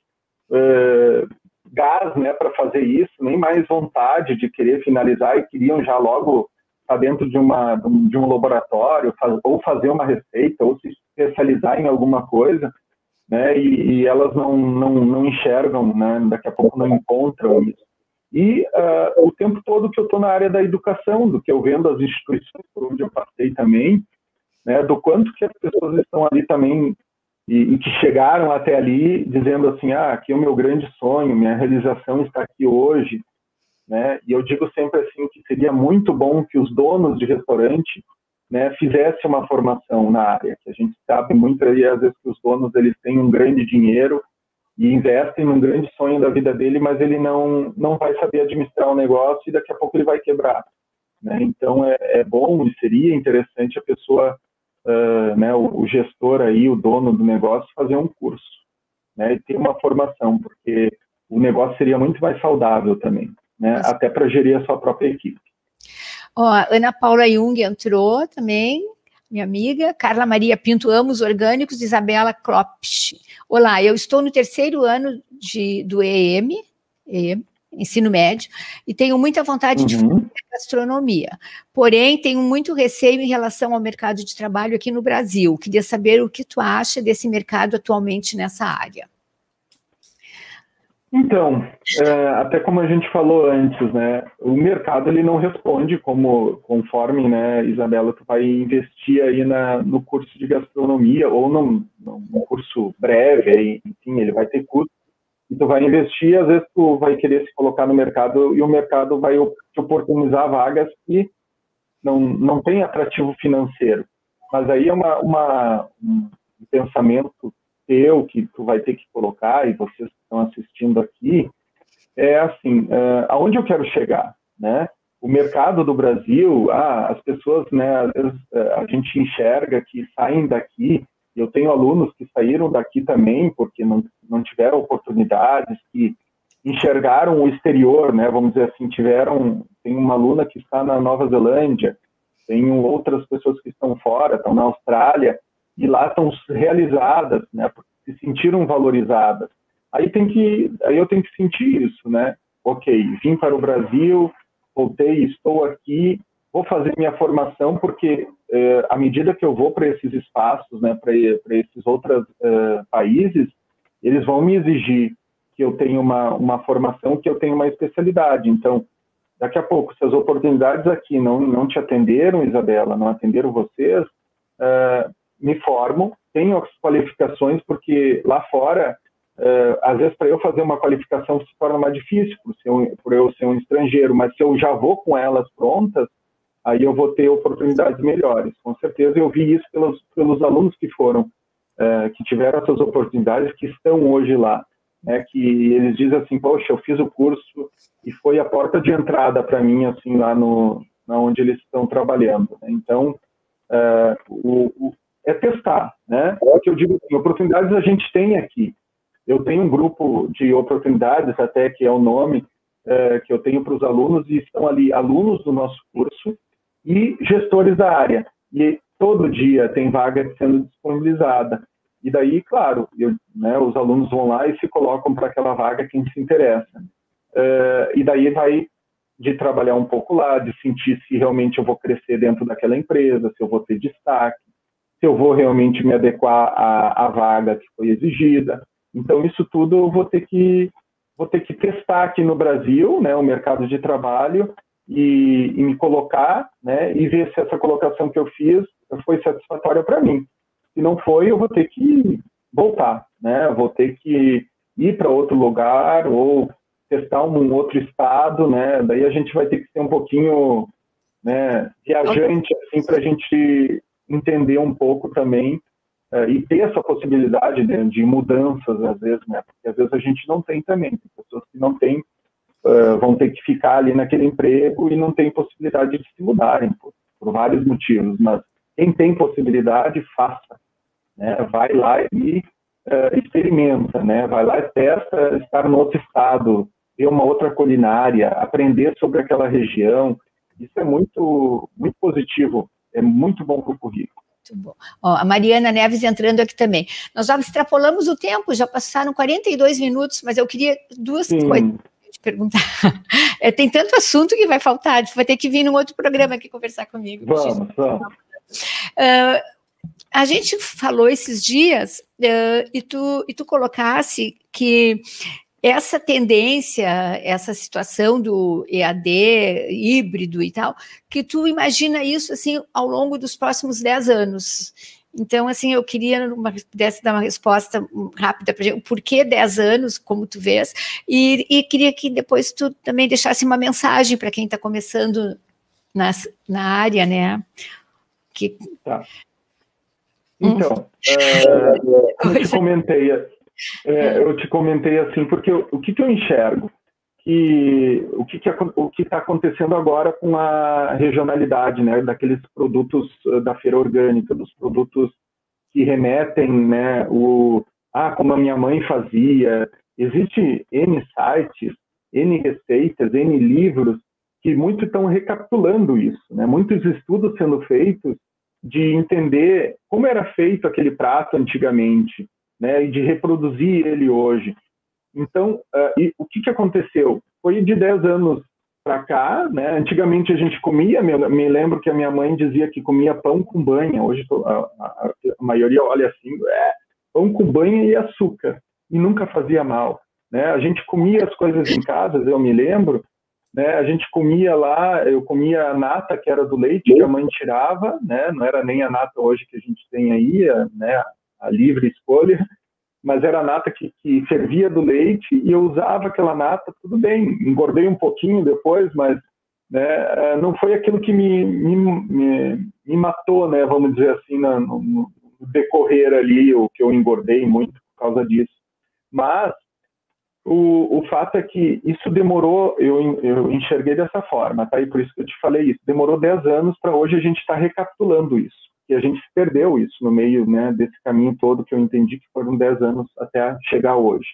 uh, gás né, para fazer isso, nem mais vontade de querer finalizar e queriam já logo estar dentro de, uma, de um laboratório, faz, ou fazer uma receita, ou se especializar em alguma coisa, né, e, e elas não, não, não enxergam, né, daqui a pouco não encontram isso. E uh, o tempo todo que eu estou na área da educação, do que eu vendo as instituições por onde eu passei também, né, do quanto que as pessoas estão ali também e, e, que chegaram até ali dizendo assim, ah, aqui é o meu grande sonho, minha realização está aqui hoje, né? E eu digo sempre assim que seria muito bom que os donos de restaurante, né, fizessem uma formação na área, que a gente sabe muito aí às vezes que os donos eles têm um grande dinheiro e investem num grande sonho da vida dele, mas ele não não vai saber administrar o negócio e daqui a pouco ele vai quebrar, né? Então é, é bom e seria interessante a pessoa uh, né, o, o, gestor aí, o dono do negócio, fazer um curso, né, e ter uma formação, porque o negócio seria muito mais saudável também, né, até para gerir a sua própria equipe. Ó, Ana Paula Jung entrou também, minha amiga, Carla Maria Pinto, amos orgânicos, Isabela Klopsch. Olá, eu estou no terceiro ano de, do EM, EM ensino médio, e tenho muita vontade uhum. de fazer gastronomia. Porém, tenho muito receio em relação ao mercado de trabalho aqui no Brasil. Queria saber o que tu acha desse mercado atualmente nessa área. Então, é, até como a gente falou antes, né, o mercado ele não responde como conforme, né, Isabela, tu vai investir aí na, no curso de gastronomia ou num, num curso breve, aí, enfim, ele vai ter custo e tu vai investir, às vezes tu vai querer se colocar no mercado e o mercado vai te oportunizar vagas que não, não tem atrativo financeiro. Mas aí é uma, uma, um pensamento teu que tu vai ter que colocar e vocês que estão assistindo aqui é assim, uh, aonde eu quero chegar, né? O mercado do Brasil, ah, as pessoas, né, às vezes a gente enxerga que saem daqui, eu tenho alunos que saíram daqui também porque não, não tiveram oportunidades, que enxergaram o exterior, né, vamos dizer assim, tiveram, tem uma aluna que está na Nova Zelândia, tenho outras pessoas que estão fora, estão na Austrália, e lá estão realizadas, né, se sentiram valorizadas. Aí tem que, aí eu tenho que sentir isso, né? Ok, vim para o Brasil, voltei, estou aqui, vou fazer minha formação porque eh, à medida que eu vou para esses espaços, né, para esses outros eh, países, eles vão me exigir que eu tenha uma, uma formação, que eu tenha uma especialidade. Então, daqui a pouco, se as oportunidades aqui não, não te atenderam, Isabela, não atenderam vocês, uh, me formam, tenho as qualificações, porque lá fora, às vezes, para eu fazer uma qualificação se torna mais difícil, por, ser um, por eu ser um estrangeiro, mas se eu já vou com elas prontas, aí eu vou ter oportunidades melhores. Com certeza, eu vi isso pelos, pelos alunos que foram, uh, que tiveram essas oportunidades, que estão hoje lá né, que eles dizem assim, poxa, eu fiz o curso e foi a porta de entrada para mim, assim, lá no, na onde eles estão trabalhando. Né? Então, uh, o, o, é testar, né? O que eu digo assim, oportunidades a gente tem aqui. Eu tenho um grupo de oportunidades, até que é o nome uh, que eu tenho para os alunos, e estão ali alunos do nosso curso e gestores da área. E todo dia tem vaga sendo disponibilizada. E daí, claro, eu, né, os alunos vão lá e se colocam para aquela vaga quem se interessa. Uh, e daí vai de trabalhar um pouco lá, de sentir se realmente eu vou crescer dentro daquela empresa, se eu vou ter destaque, se eu vou realmente me adequar à, à vaga que foi exigida. Então, isso tudo eu vou ter que, vou ter que testar aqui no Brasil, né, o mercado de trabalho, e, e me colocar né, e ver se essa colocação que eu fiz foi satisfatória para mim. Se não foi, eu vou ter que voltar, né? vou ter que ir para outro lugar ou testar um outro estado, né? Daí a gente vai ter que ser um pouquinho, né, viajante assim para a gente entender um pouco também uh, e ter essa possibilidade né, de mudanças às vezes, né? Porque às vezes a gente não tem também, tem pessoas que não têm uh, vão ter que ficar ali naquele emprego e não tem possibilidade de se mudarem por, por vários motivos, mas quem tem possibilidade faça, né? vai lá e uh, experimenta, né? vai lá e testa estar no outro estado, ver uma outra culinária, aprender sobre aquela região. Isso é muito, muito positivo, é muito bom para o currículo. Muito bom. Ó, a Mariana Neves entrando aqui também. Nós já extrapolamos o tempo, já passaram 42 minutos, mas eu queria duas Sim. coisas te perguntar. É, tem tanto assunto que vai faltar, vai ter que vir num outro programa aqui conversar comigo. Vamos, vamos. Uh, a gente falou esses dias uh, e, tu, e tu colocasse que essa tendência, essa situação do EAD híbrido e tal, que tu imagina isso assim ao longo dos próximos 10 anos. Então, assim, eu queria uma, pudesse dar uma resposta rápida para o porquê 10 anos, como tu vês, e, e, queria que depois tu também deixasse uma mensagem para quem está começando nas, na área, né? Que, tá. Então, é, eu te comentei, é, eu te comentei assim, porque eu, o que, que eu enxergo? O que o que está acontecendo agora com a regionalidade, né, daqueles produtos eh, da feira orgânica, dos produtos que remetem, né, o ah, como a minha mãe fazia. Existe N sites, N receitas, N livros que muito estão recapitulando isso, né? Muitos estudos sendo feitos de entender como era feito aquele prato antigamente, né, e de reproduzir ele hoje. Então, uh, o que, que aconteceu? Foi de 10 anos para cá, né? Antigamente a gente comia, me, me, lembro que a minha mãe dizia que comia pão com banha. Hoje a, a, a maioria olha assim, é, pão com banha e açúcar, e nunca fazia mal. Né? A gente comia as coisas em casa, eu me lembro, né? A gente comia lá, eu comia a nata que era do leite que a mãe tirava, né? Não era nem a nata hoje que a gente tem aí, né? A livre escolha, mas era a nata que, que servia do leite e eu usava aquela nata, tudo bem, engordei um pouquinho depois, mas né, não foi aquilo que me, me, me, me matou, né? Vamos dizer assim, no, no, decorrer ali, o que eu engordei muito por causa disso. Mas o, o fato é que isso demorou, eu, eu enxerguei dessa forma, tá? E por isso que eu te falei isso. Demorou 10 anos para hoje a gente estar tá recapitulando isso. E a gente perdeu isso no meio né, desse caminho todo que eu entendi que foram 10 anos até chegar hoje.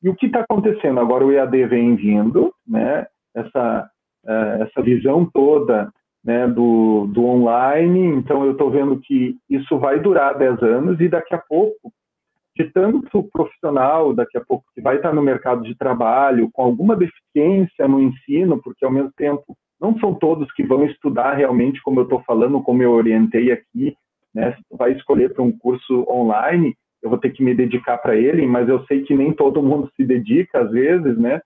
E o que está acontecendo? Agora o EAD vem vindo, né? Essa, uh, essa visão toda né, do, do online, então eu estou vendo que isso vai durar 10 anos e daqui a pouco, de tanto profissional, daqui a pouco que vai estar no mercado de trabalho, com alguma deficiência no ensino, porque ao mesmo tempo não são todos que vão estudar realmente como eu estou falando, como eu orientei aqui, né? Vai escolher para um curso online, eu vou ter que me dedicar para ele, mas eu sei que nem todo mundo se dedica às vezes, né?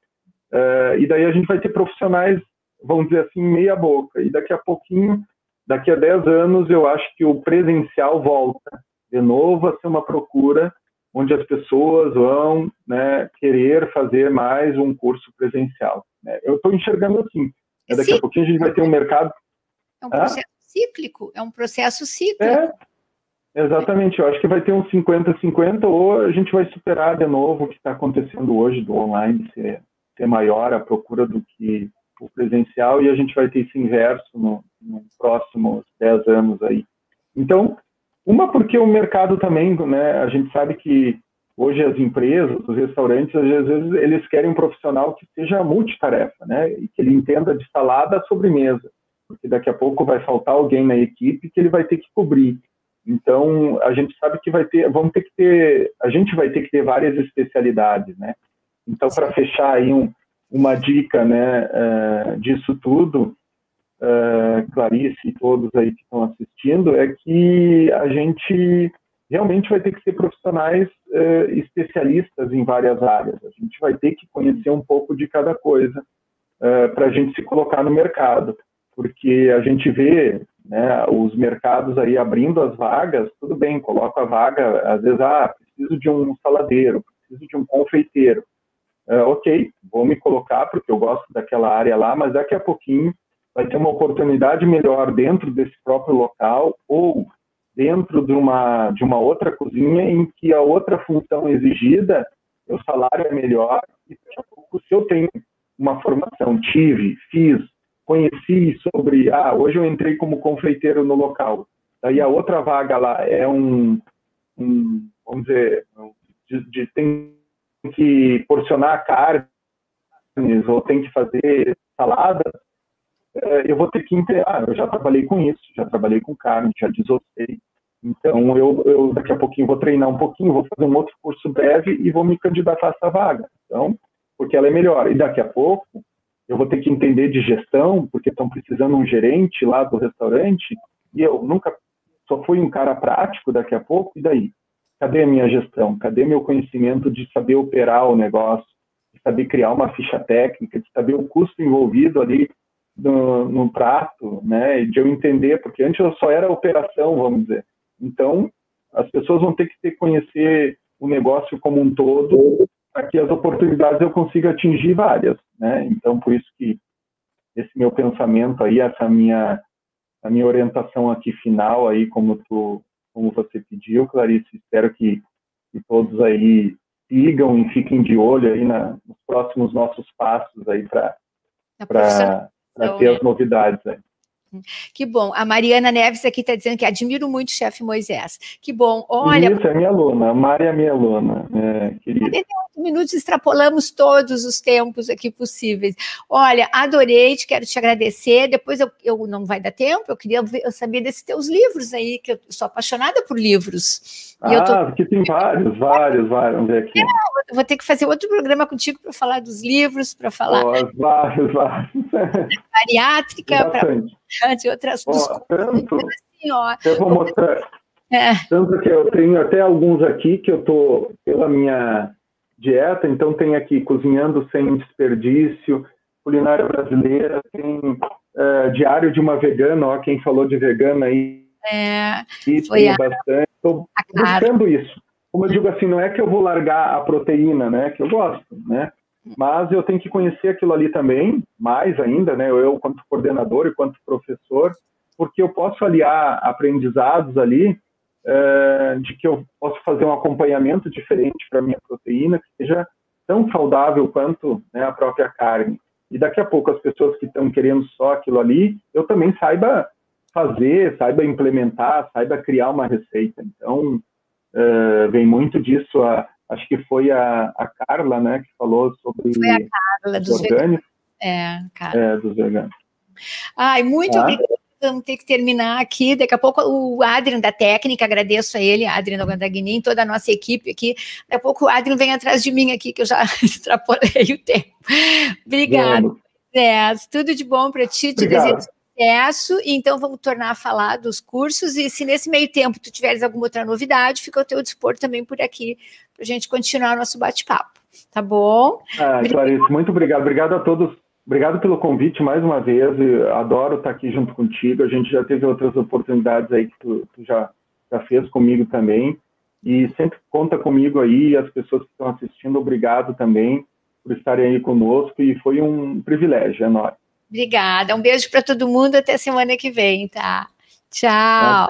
Uh, e daí a gente vai ter profissionais vamos dizer assim, meia boca. E daqui a pouquinho, daqui a 10 anos, eu acho que o presencial volta de novo a ser uma procura onde as pessoas vão né, querer fazer mais um curso presencial. Né? Eu estou enxergando assim. Né? Daqui a pouquinho a gente vai ter um mercado. É um processo ah? cíclico, é um processo cíclico. É, exatamente, eu acho que vai ter um 50-50 ou a gente vai superar de novo o que está acontecendo hoje do online ser, ser maior a procura do que o presencial e a gente vai ter esse inverso no, no próximos 10 anos aí. Então, uma porque o mercado também, né, a gente sabe que hoje as empresas, os restaurantes, às vezes eles querem um profissional que seja multitarefa, né, e que ele entenda de salada a sobremesa, porque daqui a pouco vai faltar alguém na equipe que ele vai ter que cobrir. Então, a gente sabe que vai ter, vamos ter que ter, a gente vai ter que ter várias especialidades, né? Então, para fechar aí um, uma dica né, uh, disso tudo, uh, Clarice e todos aí que estão assistindo, é que a gente realmente vai ter que ser profissionais uh, especialistas em várias áreas. A gente vai ter que conhecer um pouco de cada coisa para a gente se colocar no mercado, porque a gente vê né, os mercados aí abrindo as vagas, tudo bem, coloca a vaga, às vezes, ah, preciso de um saladeiro, preciso de um confeiteiro uh, ok, vou me colocar porque eu gosto daquela área lá, mas daqui a pouquinho vai ter uma oportunidade melhor dentro desse próprio local ou dentro de uma, de uma outra cozinha em que a outra função exigida, o salário é melhor e daqui a pouco, se eu tenho uma formação, tive, fiz, conheci sobre, ah, hoje eu entrei como confeiteiro no local, daí a outra vaga lá é um, um vamos dizer, de, de, tem que porcionar carnes ou tem que fazer salada, eu vou ter que entender, ah, eu já trabalhei com isso, já trabalhei com carne, já desossei. Então, eu, eu daqui a pouquinho vou treinar um pouquinho, vou fazer um outro curso breve e vou me candidatar a essa vaga. Então, porque ela é melhor. E daqui a pouco, eu vou ter que entender de gestão, porque estão precisando um gerente lá do restaurante, e eu nunca só fui um cara prático daqui a pouco, e daí? Cadê a minha gestão? Cadê meu conhecimento de saber operar o negócio, de saber criar uma ficha técnica, de saber o custo envolvido ali no, no prato, né? De eu entender, porque antes eu só era operação, vamos dizer. Então, as pessoas vão ter que ter conhecer o negócio como um todo, para que as oportunidades eu consiga atingir várias, né? Então, por isso que esse meu pensamento aí, essa minha a minha orientação aqui final aí, como tu como você pediu, Clarice. Espero que, que todos aí sigam e fiquem de olho aí na, nos próximos nossos passos aí para ter as novidades aí. Que bom. A Mariana Neves aqui está dizendo que admiro muito o chefe Moisés. Que bom. Olha. Isso, é minha aluna. A Mari é minha aluna. É, querida. 48 minutos, extrapolamos todos os tempos aqui possíveis. Olha, adorei, te quero te agradecer. Depois eu, eu não vai dar tempo, eu queria saber desses teus livros aí, que eu sou apaixonada por livros. Ah, tô... aqui tem vários, vários, vários. Vamos ver aqui. É, vou ter que fazer outro programa contigo para falar dos livros, para falar. Oh, vários, vários. Bariátrica, para de outras ó, tanto, assim, ó, Eu vou mostrar. É. Tanto que eu tenho até alguns aqui que eu estou pela minha dieta, então tem aqui Cozinhando Sem Desperdício, Culinária Brasileira, tem uh, Diário de uma Vegana, ó, quem falou de vegana aí. É, foi a, bastante. Estou buscando isso. Como eu digo assim, não é que eu vou largar a proteína, né? Que eu gosto, né? Mas eu tenho que conhecer aquilo ali também, mais ainda, né? Eu, quanto coordenador e quanto professor, porque eu posso aliar aprendizados ali uh, de que eu posso fazer um acompanhamento diferente para minha proteína, que seja tão saudável quanto né, a própria carne. E daqui a pouco as pessoas que estão querendo só aquilo ali, eu também saiba fazer, saiba implementar, saiba criar uma receita. Então, uh, vem muito disso. A, acho que foi a, a, Carla, né, que falou sobre foi a Carla, dos orgânicos. É, Carla. É, dos veganos. Ai, muito ah. obrigada vamos ter que terminar aqui. Daqui a pouco o Adrian da técnica, agradeço a ele, Adrian Gandagnin, toda a nossa equipe aqui. Daqui a pouco o Adrian vem atrás de mim aqui, que eu já extrapolei o tempo. Obrigado. É, tudo de bom para ti, te desejo sucesso. Então, vamos tornar a falar dos cursos. E se nesse meio tempo tu tiveres alguma outra novidade, fica ao teu dispor também por aqui, para a gente continuar nosso bate-papo. Tá bom? Ah, Clarice, muito obrigado. Obrigado a todos Obrigado pelo convite mais uma vez. Eu adoro estar aqui junto contigo. A gente já teve outras oportunidades aí que tu, tu já, já fez comigo também. E sempre conta comigo aí, as pessoas que estão assistindo, obrigado também por estarem aí conosco. E foi um privilégio enorme. Obrigada. Um beijo para todo mundo. Até semana que vem, tá? Tchau.